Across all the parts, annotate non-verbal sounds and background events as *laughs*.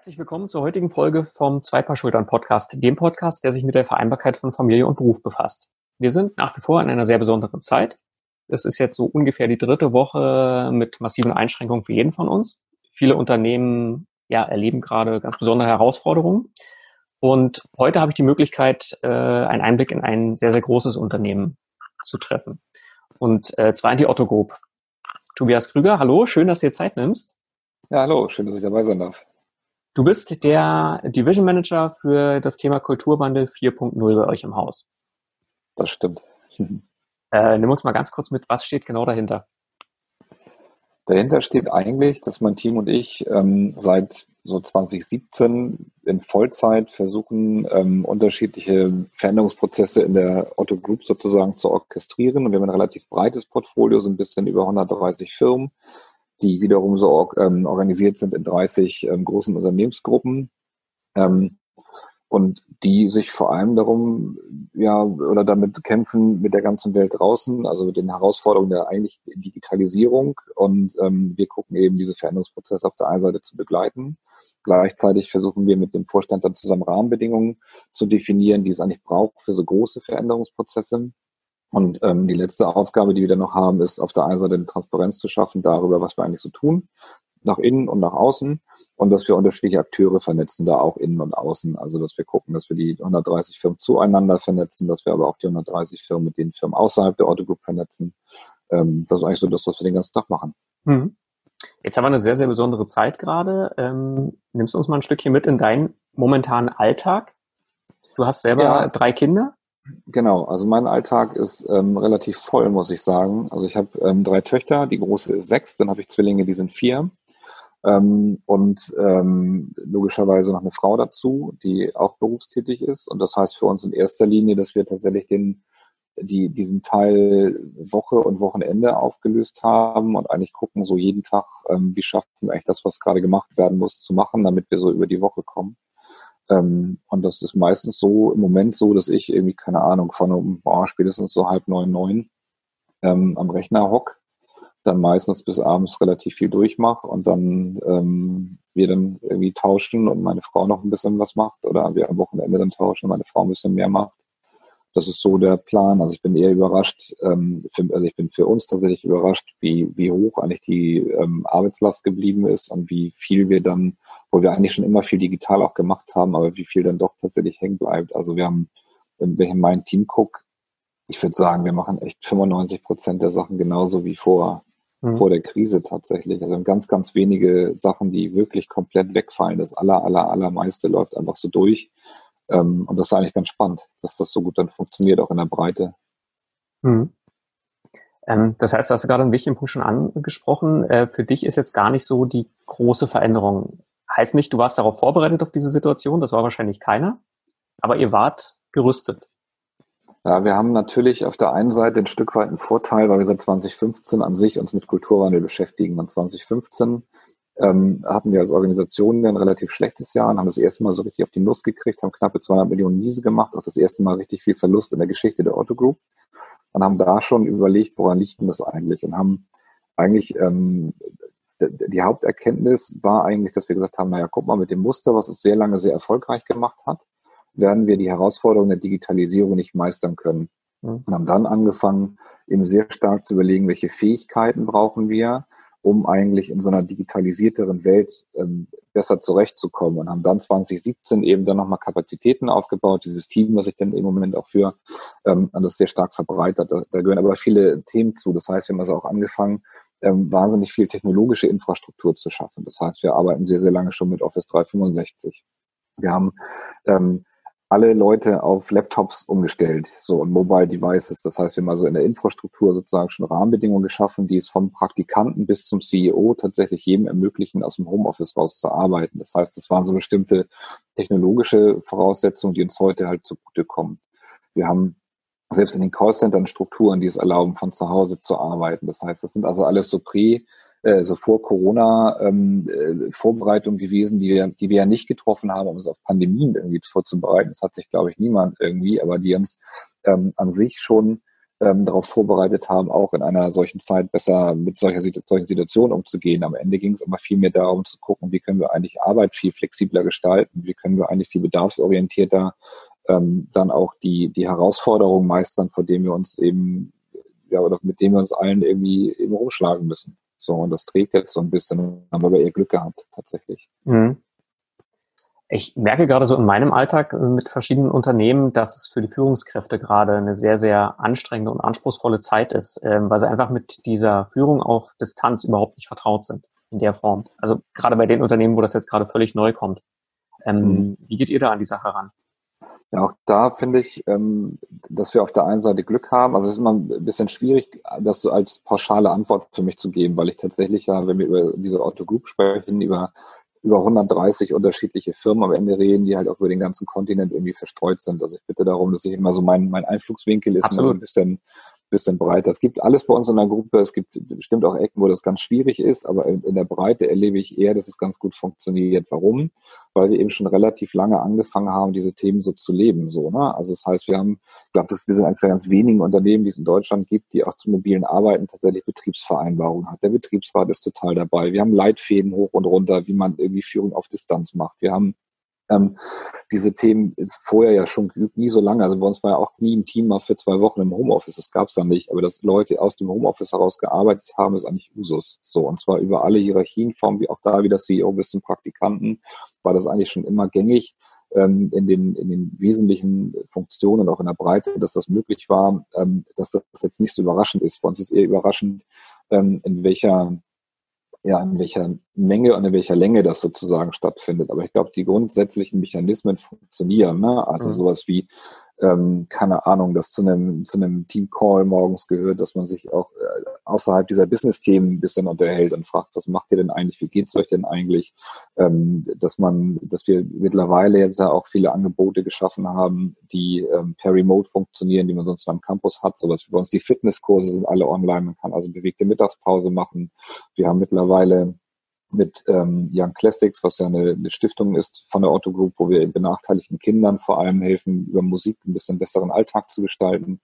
Herzlich willkommen zur heutigen Folge vom Zwei Schultern Podcast, dem Podcast, der sich mit der Vereinbarkeit von Familie und Beruf befasst. Wir sind nach wie vor in einer sehr besonderen Zeit. Es ist jetzt so ungefähr die dritte Woche mit massiven Einschränkungen für jeden von uns. Viele Unternehmen ja, erleben gerade ganz besondere Herausforderungen. Und heute habe ich die Möglichkeit, äh, einen Einblick in ein sehr, sehr großes Unternehmen zu treffen. Und äh, zwar in die Otto Group. Tobias Krüger, hallo, schön, dass du dir Zeit nimmst. Ja, hallo, schön, dass ich dabei sein darf. Du bist der Division Manager für das Thema Kulturwandel 4.0 bei euch im Haus. Das stimmt. *laughs* Äh, nimm uns mal ganz kurz mit, was steht genau dahinter? Dahinter steht eigentlich, dass mein Team und ich ähm, seit so 2017 in Vollzeit versuchen, ähm, unterschiedliche Veränderungsprozesse in der Otto Group sozusagen zu orchestrieren. Und wir haben ein relativ breites Portfolio, so ein bisschen über 130 Firmen die wiederum so ähm, organisiert sind in 30 ähm, großen Unternehmensgruppen. Ähm, und die sich vor allem darum, ja, oder damit kämpfen mit der ganzen Welt draußen, also mit den Herausforderungen der eigentlich Digitalisierung. Und ähm, wir gucken eben diese Veränderungsprozesse auf der einen Seite zu begleiten. Gleichzeitig versuchen wir mit dem Vorstand dann zusammen Rahmenbedingungen zu definieren, die es eigentlich braucht für so große Veränderungsprozesse. Und ähm, die letzte Aufgabe, die wir dann noch haben, ist auf der einen Seite eine Transparenz zu schaffen darüber, was wir eigentlich so tun, nach innen und nach außen und dass wir unterschiedliche Akteure vernetzen, da auch innen und außen. Also dass wir gucken, dass wir die 130 Firmen zueinander vernetzen, dass wir aber auch die 130 Firmen mit den Firmen außerhalb der Auto Group vernetzen. Ähm, das ist eigentlich so das, was wir den ganzen Tag machen. Mhm. Jetzt haben wir eine sehr, sehr besondere Zeit gerade. Ähm, nimmst du uns mal ein Stückchen mit in deinen momentanen Alltag? Du hast selber ja. drei Kinder. Genau, also mein Alltag ist ähm, relativ voll, muss ich sagen. Also ich habe ähm, drei Töchter, die große ist sechs, dann habe ich Zwillinge, die sind vier. Ähm, und ähm, logischerweise noch eine Frau dazu, die auch berufstätig ist. Und das heißt für uns in erster Linie, dass wir tatsächlich den, die, diesen Teil Woche und Wochenende aufgelöst haben und eigentlich gucken so jeden Tag, ähm, wie schaffen wir eigentlich das, was gerade gemacht werden muss, zu machen, damit wir so über die Woche kommen. Ähm, und das ist meistens so im Moment so, dass ich irgendwie, keine Ahnung, von um spätestens so halb neun, neun ähm, am Rechner hock, dann meistens bis abends relativ viel durchmache und dann ähm, wir dann irgendwie tauschen und meine Frau noch ein bisschen was macht oder wir am Wochenende dann tauschen und meine Frau ein bisschen mehr macht. Das ist so der Plan. Also ich bin eher überrascht, ähm, für, also ich bin für uns tatsächlich überrascht, wie, wie hoch eigentlich die ähm, Arbeitslast geblieben ist und wie viel wir dann wo wir eigentlich schon immer viel digital auch gemacht haben, aber wie viel dann doch tatsächlich hängen bleibt. Also wir haben, wenn ich in mein Team gucke, ich würde sagen, wir machen echt 95 Prozent der Sachen genauso wie vor, mhm. vor der Krise tatsächlich. Also ganz, ganz wenige Sachen, die wirklich komplett wegfallen. Das aller, aller, allermeiste läuft einfach so durch. Ähm, und das ist eigentlich ganz spannend, dass das so gut dann funktioniert, auch in der Breite. Mhm. Ähm, das heißt, du hast gerade einen wichtigen Punkt schon angesprochen. Äh, für dich ist jetzt gar nicht so die große Veränderung Heißt nicht, du warst darauf vorbereitet auf diese Situation, das war wahrscheinlich keiner, aber ihr wart gerüstet. Ja, wir haben natürlich auf der einen Seite ein Stück weit einen Vorteil, weil wir seit 2015 an sich uns mit Kulturwandel beschäftigen. Und 2015 ähm, hatten wir als Organisation ein relativ schlechtes Jahr und haben das erste Mal so richtig auf die Nuss gekriegt, haben knappe 200 Millionen Miese gemacht, auch das erste Mal richtig viel Verlust in der Geschichte der Otto Group und haben da schon überlegt, woran liegt denn das eigentlich und haben eigentlich ähm, die Haupterkenntnis war eigentlich, dass wir gesagt haben, naja, guck mal, mit dem Muster, was es sehr lange sehr erfolgreich gemacht hat, werden wir die Herausforderungen der Digitalisierung nicht meistern können. Mhm. Und haben dann angefangen, eben sehr stark zu überlegen, welche Fähigkeiten brauchen wir, um eigentlich in so einer digitalisierteren Welt ähm, besser zurechtzukommen und haben dann 2017 eben dann nochmal Kapazitäten aufgebaut, dieses Team, was ich dann im Moment auch für, ähm, das sehr stark verbreitert. Da, da gehören aber viele Themen zu. Das heißt, wir haben also auch angefangen, ähm, wahnsinnig viel technologische Infrastruktur zu schaffen. Das heißt, wir arbeiten sehr, sehr lange schon mit Office 365. Wir haben ähm, alle Leute auf Laptops umgestellt, so und Mobile Devices. Das heißt, wir haben also in der Infrastruktur sozusagen schon Rahmenbedingungen geschaffen, die es vom Praktikanten bis zum CEO tatsächlich jedem ermöglichen, aus dem Homeoffice raus zu arbeiten. Das heißt, das waren so bestimmte technologische Voraussetzungen, die uns heute halt zugutekommen. Wir haben selbst in den Callcentern Strukturen, die es erlauben, von zu Hause zu arbeiten. Das heißt, das sind also alles so prä, äh, so vor Corona ähm, äh, Vorbereitungen gewesen, die wir, die wir ja nicht getroffen haben, um uns auf Pandemien irgendwie vorzubereiten. Das hat sich, glaube ich, niemand irgendwie, aber die uns ähm, an sich schon ähm, darauf vorbereitet haben, auch in einer solchen Zeit besser mit solcher, solchen Situationen umzugehen. Am Ende ging es aber viel mehr darum zu gucken, wie können wir eigentlich Arbeit viel flexibler gestalten, wie können wir eigentlich viel bedarfsorientierter ähm, dann auch die, die Herausforderungen meistern, vor denen wir uns eben, ja, oder mit denen wir uns allen irgendwie eben rumschlagen müssen. So, und das trägt jetzt so ein bisschen, haben wir aber eher Glück gehabt, tatsächlich. Mhm. Ich merke gerade so in meinem Alltag mit verschiedenen Unternehmen, dass es für die Führungskräfte gerade eine sehr, sehr anstrengende und anspruchsvolle Zeit ist, ähm, weil sie einfach mit dieser Führung auf Distanz überhaupt nicht vertraut sind in der Form. Also gerade bei den Unternehmen, wo das jetzt gerade völlig neu kommt. Ähm, mhm. Wie geht ihr da an die Sache ran? Ja, auch da finde ich, ähm, dass wir auf der einen Seite Glück haben. Also es ist immer ein bisschen schwierig, das so als pauschale Antwort für mich zu geben, weil ich tatsächlich ja, wenn wir über diese Auto Group sprechen, über über 130 unterschiedliche Firmen am Ende reden, die halt auch über den ganzen Kontinent irgendwie verstreut sind. Also ich bitte darum, dass ich immer so mein, mein Einflugswinkel ist Absolut. immer so ein bisschen bisschen breiter. Es gibt alles bei uns in der Gruppe. Es gibt bestimmt auch Ecken, wo das ganz schwierig ist, aber in, der Breite erlebe ich eher, dass es ganz gut funktioniert. Warum? Weil wir eben schon relativ lange angefangen haben, diese Themen so zu leben. So, ne? Also das heißt, wir haben, ich glaube, wir sind eines der ganz wenigen Unternehmen, die es in Deutschland gibt, die auch zum mobilen Arbeiten tatsächlich Betriebsvereinbarungen hat. Der Betriebsrat ist total dabei. Wir haben Leitfäden hoch und runter, wie man irgendwie Führung auf Distanz macht. Wir haben ähm, diese Themen vorher ja schon geübt, nie so lange. Also bei uns war ja auch nie ein Team mal für zwei Wochen im Homeoffice, das gab es dann nicht. Aber dass Leute aus dem Homeoffice heraus gearbeitet haben, ist eigentlich Usus. So, und zwar über alle Hierarchienformen, wie auch da wie das CEO bis zum Praktikanten, war das eigentlich schon immer gängig ähm, in, den, in den wesentlichen Funktionen und auch in der Breite, dass das möglich war, ähm, dass das jetzt nicht so überraschend ist. Bei uns ist eher überraschend, ähm, in welcher ja, in welcher Menge und in welcher Länge das sozusagen stattfindet. Aber ich glaube, die grundsätzlichen Mechanismen funktionieren. Ne? Also mhm. sowas wie ähm, keine Ahnung, dass zu einem, zu einem Team-Call morgens gehört, dass man sich auch äh, außerhalb dieser Business-Themen ein bisschen unterhält und fragt, was macht ihr denn eigentlich, wie geht's euch denn eigentlich, ähm, dass man, dass wir mittlerweile jetzt ja auch viele Angebote geschaffen haben, die ähm, per Remote funktionieren, die man sonst am Campus hat, sowas wie bei uns die Fitnesskurse sind alle online, man kann also bewegte Mittagspause machen. Wir haben mittlerweile mit ähm, Young Classics, was ja eine, eine Stiftung ist von der Otto Group, wo wir benachteiligten Kindern vor allem helfen, über Musik ein bisschen besseren Alltag zu gestalten.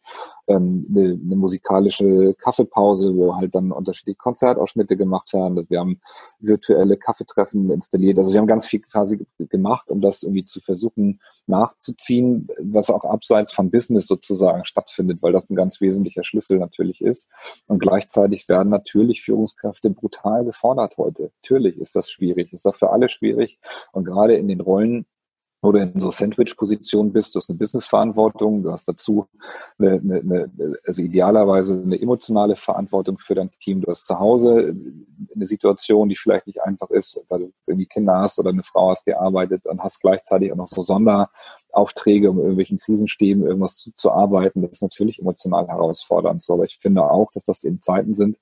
Ähm, eine, eine musikalische Kaffeepause, wo halt dann unterschiedliche Konzertausschnitte gemacht werden. Wir haben virtuelle Kaffeetreffen installiert. Also wir haben ganz viel quasi gemacht, um das irgendwie zu versuchen nachzuziehen, was auch abseits von Business sozusagen stattfindet, weil das ein ganz wesentlicher Schlüssel natürlich ist. Und gleichzeitig werden natürlich Führungskräfte brutal gefordert heute. Ist das schwierig. Ist auch für alle schwierig. Und gerade in den Rollen, wo du in so Sandwich-Positionen bist, du hast eine Business-Verantwortung, du hast dazu eine, eine, also idealerweise eine emotionale Verantwortung für dein Team. Du hast zu Hause eine Situation, die vielleicht nicht einfach ist, weil du irgendwie Kinder hast oder eine Frau hast, die arbeitet und hast gleichzeitig auch noch so Sonderaufträge, um irgendwelchen Krisenstäben irgendwas zu, zu arbeiten. Das ist natürlich emotional herausfordernd. So, aber ich finde auch, dass das eben Zeiten sind,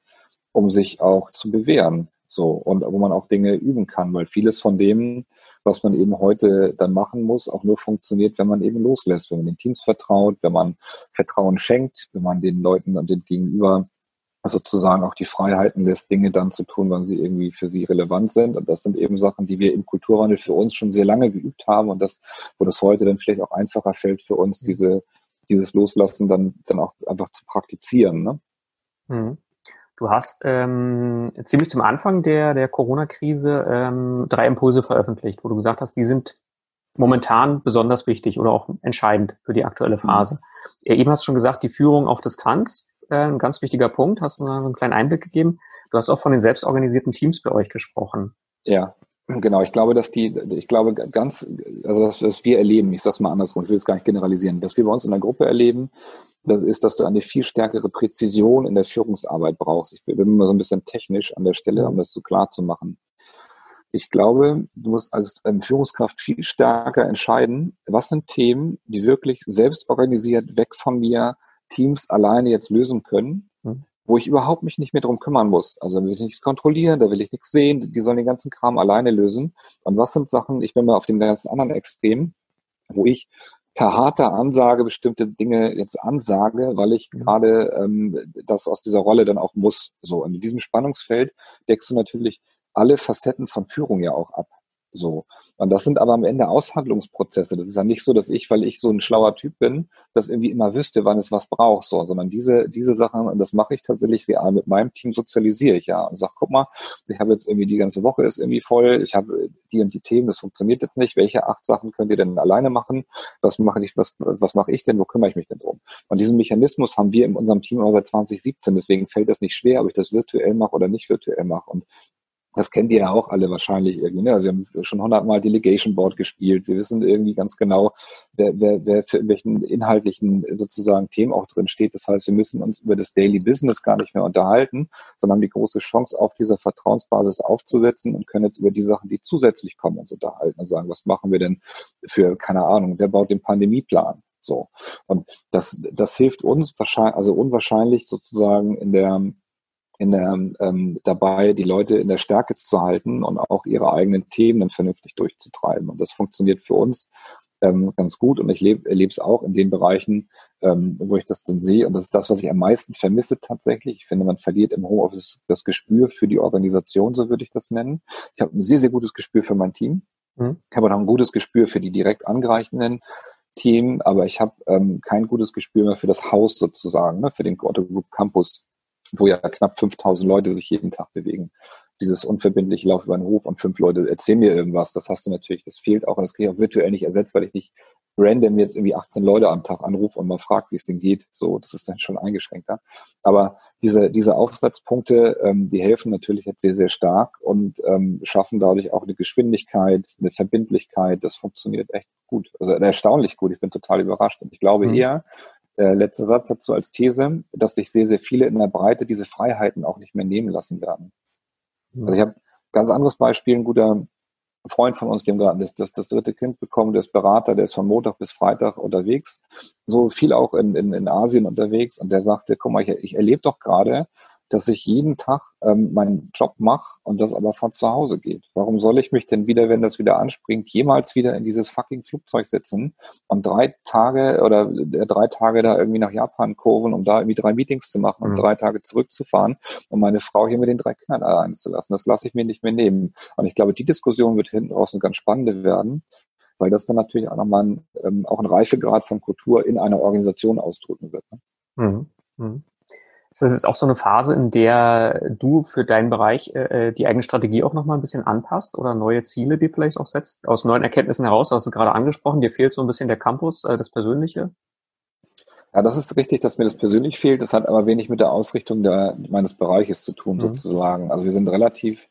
um sich auch zu bewähren. So, und wo man auch Dinge üben kann, weil vieles von dem, was man eben heute dann machen muss, auch nur funktioniert, wenn man eben loslässt, wenn man den Teams vertraut, wenn man Vertrauen schenkt, wenn man den Leuten und den Gegenüber sozusagen auch die Freiheiten lässt, Dinge dann zu tun, wann sie irgendwie für sie relevant sind. Und das sind eben Sachen, die wir im Kulturwandel für uns schon sehr lange geübt haben und das, wo das heute dann vielleicht auch einfacher fällt für uns, mhm. diese, dieses Loslassen dann, dann auch einfach zu praktizieren. Ne? Mhm. Du hast ähm, ziemlich zum Anfang der, der Corona-Krise ähm, drei Impulse veröffentlicht, wo du gesagt hast, die sind momentan besonders wichtig oder auch entscheidend für die aktuelle Phase. Mhm. Eben hast du schon gesagt, die Führung auf Distanz, äh, ein ganz wichtiger Punkt, hast du so einen kleinen Einblick gegeben. Du hast auch von den selbstorganisierten Teams bei euch gesprochen. Ja, Genau, ich glaube, dass die, ich glaube ganz, also das, was wir erleben, ich sage es mal andersrum, ich will es gar nicht generalisieren, dass wir bei uns in der Gruppe erleben, das ist, dass du eine viel stärkere Präzision in der Führungsarbeit brauchst. Ich bin immer so ein bisschen technisch an der Stelle, um das so klar zu machen. Ich glaube, du musst als ähm, Führungskraft viel stärker entscheiden, was sind Themen, die wirklich selbst organisiert weg von mir Teams alleine jetzt lösen können mhm wo ich überhaupt mich nicht mehr drum kümmern muss. Also da will ich nichts kontrollieren, da will ich nichts sehen, die sollen den ganzen Kram alleine lösen. Und was sind Sachen, ich bin mal auf dem ganzen anderen Extrem, wo ich per harter Ansage bestimmte Dinge jetzt ansage, weil ich mhm. gerade ähm, das aus dieser Rolle dann auch muss. So, und in diesem Spannungsfeld deckst du natürlich alle Facetten von Führung ja auch ab. So. Und das sind aber am Ende Aushandlungsprozesse. Das ist ja nicht so, dass ich, weil ich so ein schlauer Typ bin, das irgendwie immer wüsste, wann es was braucht, so, sondern diese, diese Sachen, und das mache ich tatsächlich real mit meinem Team, sozialisiere ich ja und sage, guck mal, ich habe jetzt irgendwie die ganze Woche ist irgendwie voll, ich habe die und die Themen, das funktioniert jetzt nicht. Welche acht Sachen könnt ihr denn alleine machen? Was mache ich, was, was mache ich denn? Wo kümmere ich mich denn drum? Und diesen Mechanismus haben wir in unserem Team aber seit 2017, deswegen fällt das nicht schwer, ob ich das virtuell mache oder nicht virtuell mache. Und das kennt ihr ja auch alle wahrscheinlich irgendwie. Ne? Also wir haben schon hundertmal Delegation Board gespielt. Wir wissen irgendwie ganz genau, wer, wer, wer für welchen inhaltlichen sozusagen Themen auch drin steht. Das heißt, wir müssen uns über das Daily Business gar nicht mehr unterhalten, sondern haben die große Chance, auf dieser Vertrauensbasis aufzusetzen und können jetzt über die Sachen, die zusätzlich kommen, uns unterhalten und sagen, was machen wir denn für, keine Ahnung, wer baut den Pandemieplan? So. Und das, das hilft uns wahrscheinlich, also unwahrscheinlich sozusagen in der, in der, ähm, dabei, die Leute in der Stärke zu halten und auch ihre eigenen Themen dann vernünftig durchzutreiben. Und das funktioniert für uns ähm, ganz gut. Und ich erlebe es auch in den Bereichen, ähm, wo ich das dann sehe. Und das ist das, was ich am meisten vermisse tatsächlich. Ich finde, man verliert im Homeoffice das Gespür für die Organisation, so würde ich das nennen. Ich habe ein sehr, sehr gutes Gespür für mein Team. Mhm. Ich habe auch ein gutes Gespür für die direkt Angreichenden. Team, aber ich habe ähm, kein gutes Gespür mehr für das Haus sozusagen, ne, für den Otto Group Campus wo ja knapp 5000 Leute sich jeden Tag bewegen. Dieses unverbindliche Lauf über den Hof und fünf Leute erzählen mir irgendwas, das hast du natürlich, das fehlt auch und das kriege ich auch virtuell nicht ersetzt, weil ich nicht random jetzt irgendwie 18 Leute am Tag anrufe und mal frage, wie es denn geht. So, das ist dann schon eingeschränkter. Aber diese, diese Aufsatzpunkte, ähm, die helfen natürlich jetzt sehr, sehr stark und ähm, schaffen dadurch auch eine Geschwindigkeit, eine Verbindlichkeit. Das funktioniert echt gut. Also erstaunlich gut. Ich bin total überrascht. Und ich glaube mhm. eher, äh, letzter Satz dazu als These, dass sich sehr, sehr viele in der Breite diese Freiheiten auch nicht mehr nehmen lassen werden. Also ich habe ganz anderes Beispiel, ein guter Freund von uns, dem gerade das, das, das dritte Kind bekommen, der ist Berater, der ist von Montag bis Freitag unterwegs, so viel auch in, in, in Asien unterwegs. Und der sagte, guck mal, ich, ich erlebe doch gerade, dass ich jeden Tag ähm, meinen Job mache und das aber von zu Hause geht. Warum soll ich mich denn wieder, wenn das wieder anspringt, jemals wieder in dieses fucking Flugzeug setzen und drei Tage oder äh, drei Tage da irgendwie nach Japan kurven, um da irgendwie drei Meetings zu machen und mhm. drei Tage zurückzufahren und meine Frau hier mit den drei Kindern alleine zu lassen? Das lasse ich mir nicht mehr nehmen. Und ich glaube, die Diskussion wird hinten raus eine ganz spannende werden weil das dann natürlich auch nochmal ein, ähm, auch ein Reifegrad von Kultur in einer Organisation ausdrücken wird. Ne? Mhm. Mhm. Ist das jetzt auch so eine Phase, in der du für deinen Bereich äh, äh die eigene Strategie auch nochmal ein bisschen anpasst oder neue Ziele die vielleicht auch setzt? Aus neuen Erkenntnissen heraus, du hast es gerade angesprochen, dir fehlt so ein bisschen der Campus, äh, das Persönliche? Ja, das ist richtig, dass mir das persönlich fehlt. Das hat aber wenig mit der Ausrichtung der, meines Bereiches zu tun, mhm. sozusagen. Also wir sind relativ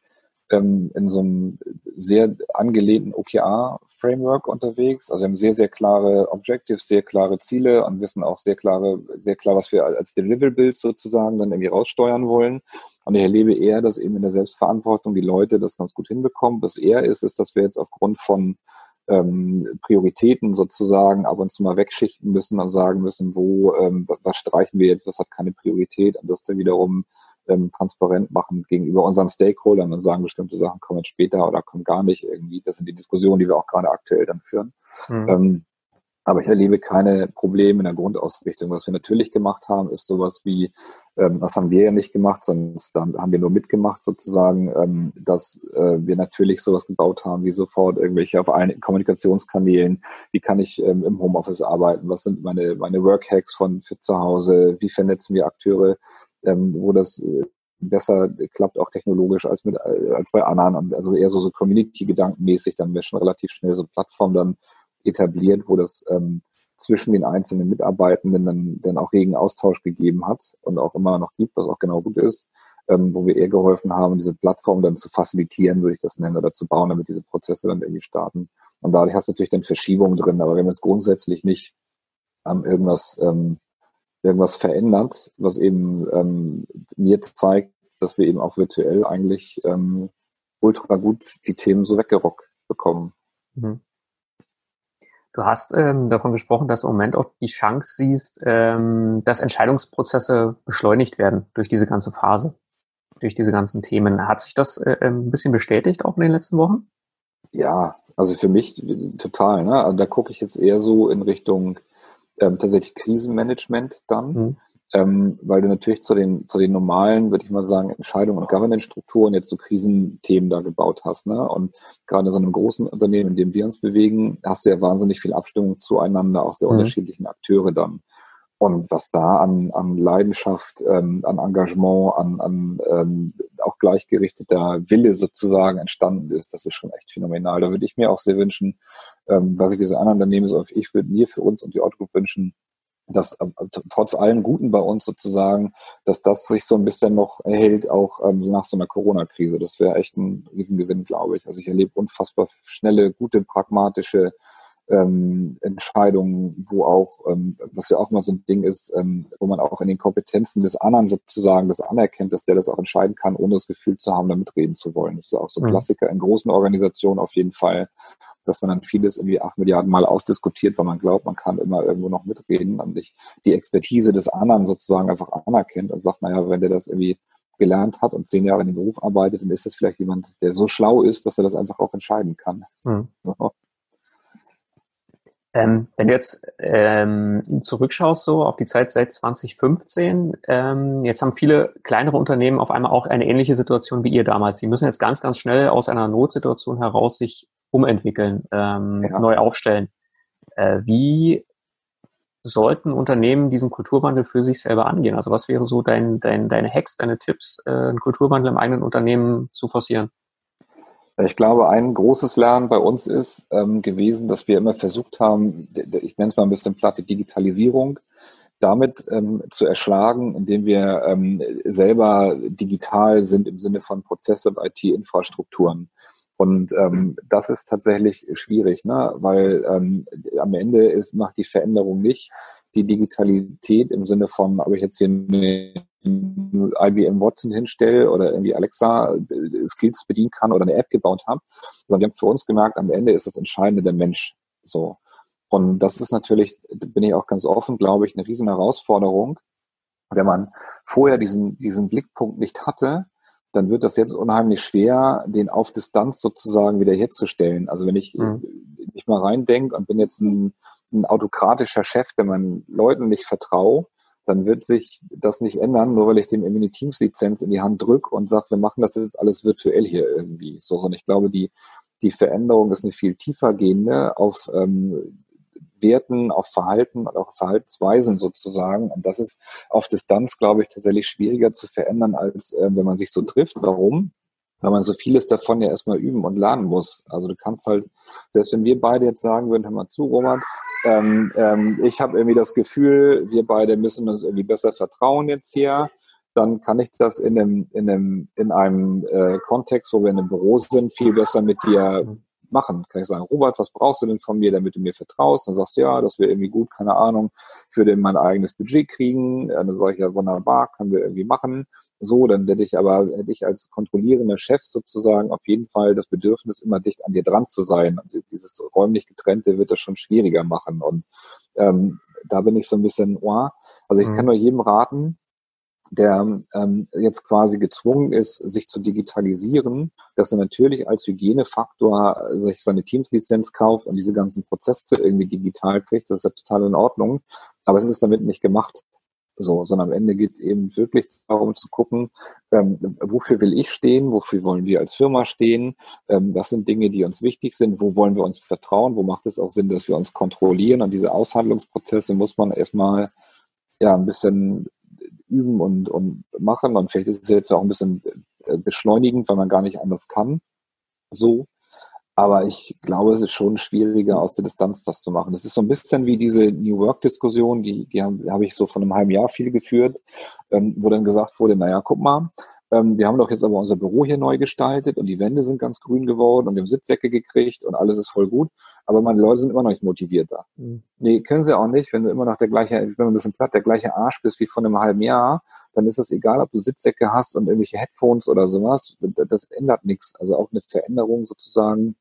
ähm, in so einem sehr angelehnten OKR-Framework unterwegs. Also wir haben sehr, sehr klare Objectives, sehr klare Ziele und wissen auch sehr klare, sehr klar, was wir als Deliverable sozusagen dann irgendwie raussteuern wollen. Und ich erlebe eher, dass eben in der Selbstverantwortung die Leute das ganz gut hinbekommen. Was eher ist, ist, dass wir jetzt aufgrund von ähm, Prioritäten sozusagen ab und zu mal wegschichten müssen und sagen müssen, wo, ähm, was streichen wir jetzt, was hat keine Priorität und das dann wiederum ähm, transparent machen gegenüber unseren Stakeholdern und sagen, bestimmte Sachen kommen jetzt später oder kommen gar nicht irgendwie. Das sind die Diskussionen, die wir auch gerade aktuell dann führen. Mhm. Ähm, aber ich erlebe keine Probleme in der Grundausrichtung. Was wir natürlich gemacht haben, ist sowas wie, ähm, das haben wir ja nicht gemacht, sondern haben wir nur mitgemacht sozusagen, ähm, dass äh, wir natürlich sowas gebaut haben, wie sofort irgendwelche auf allen Kommunikationskanälen, wie kann ich ähm, im Homeoffice arbeiten, was sind meine, meine Workhacks von für zu Hause, wie vernetzen wir Akteure ähm, wo das äh, besser klappt, auch technologisch als mit äh, als bei anderen. Und also eher so, so Community-gedankenmäßig, dann wäre schon relativ schnell so Plattform dann etabliert, wo das ähm, zwischen den einzelnen Mitarbeitenden dann, dann auch regen Austausch gegeben hat und auch immer noch gibt, was auch genau gut ist, ähm, wo wir eher geholfen haben, diese Plattform dann zu facilitieren, würde ich das nennen, oder zu bauen, damit diese Prozesse dann irgendwie starten. Und dadurch hast du natürlich dann Verschiebungen drin, aber wir jetzt grundsätzlich nicht ähm, irgendwas ähm, irgendwas verändert, was eben ähm, mir zeigt, dass wir eben auch virtuell eigentlich ähm, ultra gut die Themen so weggerockt bekommen. Mhm. Du hast ähm, davon gesprochen, dass du im Moment auch die Chance siehst, ähm, dass Entscheidungsprozesse beschleunigt werden durch diese ganze Phase, durch diese ganzen Themen. Hat sich das äh, ähm, ein bisschen bestätigt auch in den letzten Wochen? Ja, also für mich total. Ne? Also da gucke ich jetzt eher so in Richtung ähm, tatsächlich Krisenmanagement dann. Mhm. ähm, weil du natürlich zu den, zu den normalen, würde ich mal sagen, Entscheidungen und Governance-Strukturen jetzt so Krisenthemen da gebaut hast. Ne? Und gerade in so einem großen Unternehmen, in dem wir uns bewegen, hast du ja wahnsinnig viel Abstimmung zueinander, auch der mhm. unterschiedlichen Akteure dann. Und was da an, an Leidenschaft, ähm, an Engagement, an, an ähm, auch gleichgerichteter Wille sozusagen entstanden ist, das ist schon echt phänomenal. Da würde ich mir auch sehr wünschen, ähm, was ich diese anderen Unternehmen so, ich würde mir für uns und die Group wünschen, dass äh, trotz allen Guten bei uns sozusagen, dass das sich so ein bisschen noch erhält, auch ähm, nach so einer Corona-Krise. Das wäre echt ein Riesengewinn, glaube ich. Also ich erlebe unfassbar schnelle, gute, pragmatische ähm, Entscheidungen, wo auch, ähm, was ja auch mal so ein Ding ist, ähm, wo man auch in den Kompetenzen des anderen sozusagen das anerkennt, dass der das auch entscheiden kann, ohne das Gefühl zu haben, damit reden zu wollen. Das ist auch so ein mhm. Klassiker in großen Organisationen auf jeden Fall, dass man dann vieles irgendwie acht Milliarden Mal ausdiskutiert, weil man glaubt, man kann immer irgendwo noch mitreden und nicht die Expertise des anderen sozusagen einfach anerkennt und sagt, naja, wenn der das irgendwie gelernt hat und zehn Jahre in dem Beruf arbeitet, dann ist das vielleicht jemand, der so schlau ist, dass er das einfach auch entscheiden kann. Mhm. *laughs* Ähm, wenn du jetzt ähm, zurückschaust so auf die Zeit seit 2015, ähm, jetzt haben viele kleinere Unternehmen auf einmal auch eine ähnliche Situation wie ihr damals. Sie müssen jetzt ganz, ganz schnell aus einer Notsituation heraus sich umentwickeln, ähm, ja. neu aufstellen. Äh, wie sollten Unternehmen diesen Kulturwandel für sich selber angehen? Also was wäre so dein, dein, deine Hacks, deine Tipps, äh, einen Kulturwandel im eigenen Unternehmen zu forcieren? Ich glaube, ein großes Lernen bei uns ist ähm, gewesen, dass wir immer versucht haben, ich nenne es mal ein bisschen platt, die Digitalisierung damit ähm, zu erschlagen, indem wir ähm, selber digital sind im Sinne von Prozesse und IT-Infrastrukturen. Und ähm, das ist tatsächlich schwierig, ne? weil ähm, am Ende ist, macht die Veränderung nicht die Digitalität im Sinne von, ob ich jetzt hier eine IBM Watson hinstelle oder irgendwie Alexa äh, Skills bedienen kann oder eine App gebaut habe, sondern wir haben für uns gemerkt, am Ende ist das Entscheidende der Mensch. So. Und das ist natürlich, bin ich auch ganz offen, glaube ich, eine riesen Herausforderung. Wenn man vorher diesen, diesen Blickpunkt nicht hatte, dann wird das jetzt unheimlich schwer, den auf Distanz sozusagen wieder herzustellen. Also wenn ich mhm. nicht mal reindenke und bin jetzt ein, ein autokratischer Chef, der meinen Leuten nicht vertraue, dann wird sich das nicht ändern, nur weil ich dem irgendwie Teams-Lizenz in die Hand drücke und sage, wir machen das jetzt alles virtuell hier irgendwie. So, und ich glaube, die, die Veränderung ist eine viel tiefer gehende auf ähm, Werten, auf Verhalten und auch Verhaltensweisen sozusagen. Und das ist auf Distanz, glaube ich, tatsächlich schwieriger zu verändern, als äh, wenn man sich so trifft. Warum? Weil man so vieles davon ja erstmal üben und lernen muss. Also du kannst halt, selbst wenn wir beide jetzt sagen würden, hör mal zu, Robert, ähm, ähm, ich habe irgendwie das Gefühl, wir beide müssen uns irgendwie besser vertrauen jetzt hier. Dann kann ich das in einem, in einem, in einem äh, Kontext, wo wir in einem Büro sind, viel besser mit dir machen. Kann ich sagen, Robert, was brauchst du denn von mir, damit du mir vertraust? Dann sagst du, ja, das wäre irgendwie gut, keine Ahnung, für den mein eigenes Budget kriegen. Dann sage ich ja, wunderbar, können wir irgendwie machen. So, dann hätte ich aber, hätte ich als kontrollierender Chef sozusagen auf jeden Fall das Bedürfnis, immer dicht an dir dran zu sein. Und dieses räumlich getrennte wird das schon schwieriger machen. Und ähm, da bin ich so ein bisschen, oh, also ich mhm. kann nur jedem raten, der ähm, jetzt quasi gezwungen ist, sich zu digitalisieren, dass er natürlich als Hygienefaktor sich seine Teams-Lizenz kauft und diese ganzen Prozesse irgendwie digital kriegt, das ist ja total in Ordnung. Aber es ist damit nicht gemacht. So, sondern am Ende geht es eben wirklich darum zu gucken, ähm, wofür will ich stehen, wofür wollen wir als Firma stehen, ähm, was sind Dinge, die uns wichtig sind, wo wollen wir uns vertrauen, wo macht es auch Sinn, dass wir uns kontrollieren und diese Aushandlungsprozesse muss man erstmal ja ein bisschen üben und, und machen. Und vielleicht ist es jetzt auch ein bisschen äh, beschleunigend, weil man gar nicht anders kann. So. Aber ich glaube, es ist schon schwieriger, aus der Distanz das zu machen. Das ist so ein bisschen wie diese New Work-Diskussion, die, die habe hab ich so von einem halben Jahr viel geführt, ähm, wo dann gesagt wurde, naja, guck mal, ähm, wir haben doch jetzt aber unser Büro hier neu gestaltet und die Wände sind ganz grün geworden und wir haben Sitzsäcke gekriegt und alles ist voll gut. Aber meine Leute sind immer noch nicht motivierter. Mhm. Nee, können sie auch nicht, wenn du immer noch der gleiche, ich bin ein bisschen platt, der gleiche Arsch bist wie vor einem halben Jahr, dann ist es egal, ob du Sitzsäcke hast und irgendwelche Headphones oder sowas. Das ändert nichts. Also auch eine Veränderung sozusagen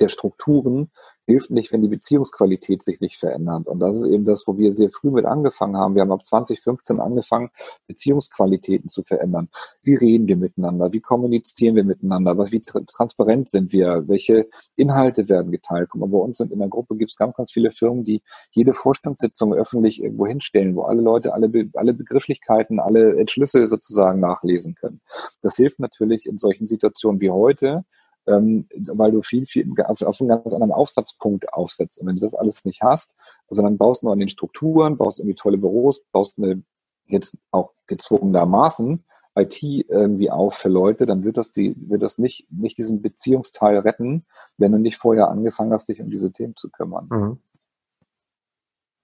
der Strukturen hilft nicht, wenn die Beziehungsqualität sich nicht verändert. Und das ist eben das, wo wir sehr früh mit angefangen haben. Wir haben ab 2015 angefangen, Beziehungsqualitäten zu verändern. Wie reden wir miteinander? Wie kommunizieren wir miteinander? Was, wie transparent sind wir? Welche Inhalte werden geteilt? Guck mal, bei uns sind in der Gruppe gibt es ganz, ganz viele Firmen, die jede Vorstandssitzung öffentlich irgendwo hinstellen, wo alle Leute alle, alle Begrifflichkeiten, alle Entschlüsse sozusagen nachlesen können. Das hilft natürlich in solchen Situationen wie heute, ähm, weil du viel, viel auf, auf einen ganz anderen Aufsatzpunkt aufsetzt. Und wenn du das alles nicht hast, sondern baust nur an den Strukturen, baust irgendwie tolle Büros, baust eine jetzt auch gezwungenermaßen IT irgendwie auf für Leute, dann wird das die, wird das nicht, nicht diesen Beziehungsteil retten, wenn du nicht vorher angefangen hast, dich um diese Themen zu kümmern. Mhm.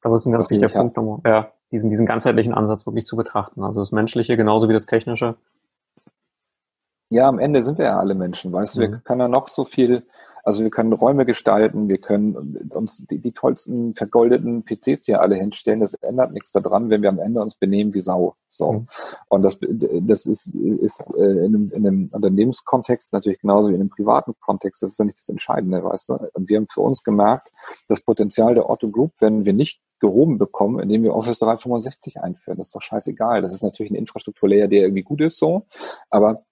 Aber das ist ein ganz wichtiger Punkt, um, ja, diesen, diesen ganzheitlichen Ansatz wirklich zu betrachten. Also das Menschliche genauso wie das Technische ja, am Ende sind wir ja alle Menschen, weißt du, wir mhm. können ja noch so viel, also wir können Räume gestalten, wir können uns die, die tollsten vergoldeten PCs hier alle hinstellen, das ändert nichts daran, wenn wir am Ende uns benehmen wie Sau. So. Mhm. Und das, das ist, ist äh, in, einem, in einem Unternehmenskontext natürlich genauso wie in einem privaten Kontext, das ist ja nicht das Entscheidende, weißt du. Und wir haben für uns gemerkt, das Potenzial der Otto Group werden wir nicht gehoben bekommen, indem wir Office 365 einführen. Das ist doch scheißegal. Das ist natürlich ein Infrastrukturlayer, der irgendwie gut ist so, aber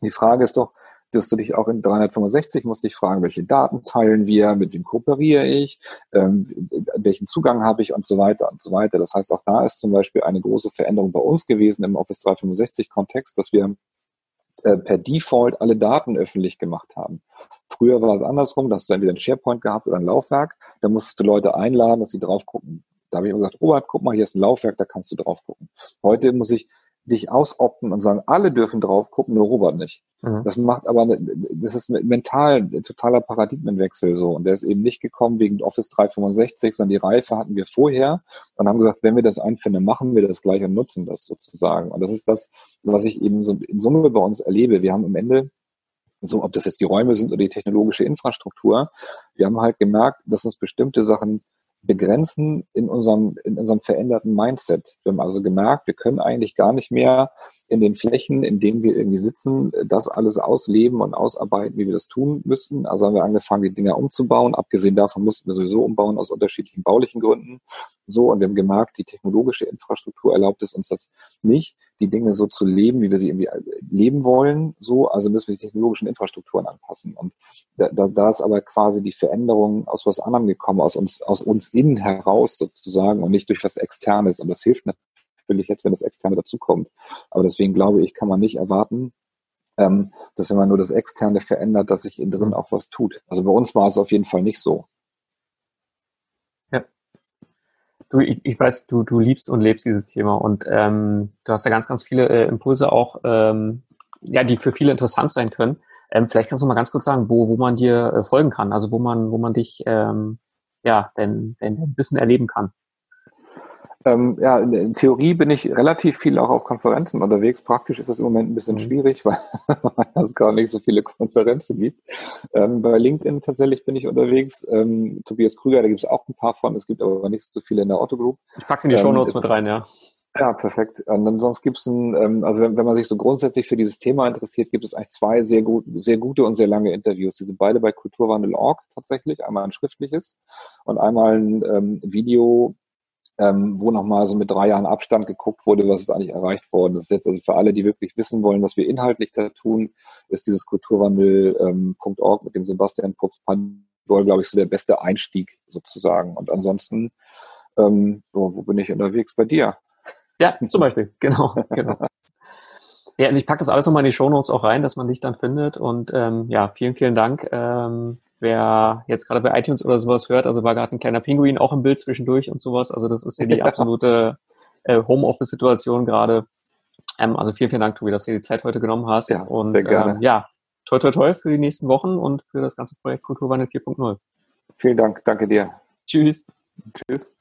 die Frage ist doch, dass du dich auch in 365 musst dich fragen, welche Daten teilen wir, mit wem kooperiere ich, ähm, welchen Zugang habe ich und so weiter und so weiter. Das heißt, auch da ist zum Beispiel eine große Veränderung bei uns gewesen im Office 365 Kontext, dass wir äh, per Default alle Daten öffentlich gemacht haben. Früher war es andersrum, da hast du entweder ein SharePoint gehabt oder ein Laufwerk, da musstest du Leute einladen, dass sie drauf gucken. Da habe ich immer gesagt, Robert, guck mal, hier ist ein Laufwerk, da kannst du drauf gucken. Heute muss ich dich ausopten und sagen, alle dürfen drauf gucken, nur Robert nicht. Mhm. Das macht aber, das ist mental ein totaler Paradigmenwechsel so. Und der ist eben nicht gekommen wegen Office 365, sondern die Reife hatten wir vorher und haben gesagt, wenn wir das einfinden, machen wir das gleich und nutzen das sozusagen. Und das ist das, was ich eben so in Summe bei uns erlebe. Wir haben am Ende so, ob das jetzt die Räume sind oder die technologische Infrastruktur, wir haben halt gemerkt, dass uns bestimmte Sachen begrenzen in unserem, in unserem veränderten Mindset. Wir haben also gemerkt, wir können eigentlich gar nicht mehr in den Flächen, in denen wir irgendwie sitzen, das alles ausleben und ausarbeiten, wie wir das tun müssten. Also haben wir angefangen, die Dinger umzubauen. Abgesehen davon mussten wir sowieso umbauen aus unterschiedlichen baulichen Gründen. So, und wir haben gemerkt, die technologische Infrastruktur erlaubt es uns das nicht, die Dinge so zu leben, wie wir sie irgendwie leben wollen. So, also müssen wir die technologischen Infrastrukturen anpassen. Und da, da, da ist aber quasi die Veränderung aus was anderem gekommen, aus uns, aus uns innen heraus sozusagen und nicht durch was Externes. Und das hilft natürlich jetzt, wenn das Externe dazukommt. Aber deswegen glaube ich, kann man nicht erwarten, ähm, dass wenn man nur das Externe verändert, dass sich innen drin auch was tut. Also bei uns war es auf jeden Fall nicht so. Ja. Du, ich, ich weiß, du, du liebst und lebst dieses Thema und ähm, du hast ja ganz, ganz viele äh, Impulse auch, ähm, ja, die für viele interessant sein können. Ähm, vielleicht kannst du mal ganz kurz sagen, wo, wo man dir äh, folgen kann, also wo man, wo man dich ähm, ja, denn, denn ein bisschen erleben kann. Ähm, ja, in Theorie bin ich relativ viel auch auf Konferenzen unterwegs. Praktisch ist es im Moment ein bisschen mhm. schwierig, *laughs* weil, es gar nicht so viele Konferenzen gibt. Ähm, bei LinkedIn tatsächlich bin ich unterwegs. Ähm, Tobias Krüger, da gibt es auch ein paar von. Es gibt aber nicht so viele in der Otto Group. Ich packe in die ähm, Show Notes mit rein, ja. Ja, perfekt. Und dann sonst gibt es ein, ähm, also wenn, wenn man sich so grundsätzlich für dieses Thema interessiert, gibt es eigentlich zwei sehr gut, sehr gute und sehr lange Interviews. Die sind beide bei Kulturwandel.org tatsächlich. Einmal ein schriftliches und einmal ein ähm, Video, ähm, wo nochmal so mit drei Jahren Abstand geguckt wurde, was ist eigentlich erreicht worden. Das ist jetzt also für alle, die wirklich wissen wollen, was wir inhaltlich da tun, ist dieses Kulturwandel.org ähm, mit dem Sebastian Pups Pandol, glaube ich, so der beste Einstieg sozusagen. Und ansonsten, ähm, wo, wo bin ich unterwegs bei dir? Ja, zum Beispiel, *laughs* genau, genau. Ja, also ich packe das alles nochmal in die Shownotes auch rein, dass man dich dann findet. Und ähm, ja, vielen, vielen Dank. Ähm, wer jetzt gerade bei iTunes oder sowas hört, also war gerade ein kleiner Pinguin auch im Bild zwischendurch und sowas. Also das ist ja die *laughs* absolute äh, Homeoffice-Situation gerade. Ähm, also vielen, vielen Dank, Tobi, dass du dir die Zeit heute genommen hast. Ja, und sehr gerne. Ähm, ja, toi, toi, toi für die nächsten Wochen und für das ganze Projekt Kulturwandel 4.0. Vielen Dank, danke dir. Tschüss. Tschüss.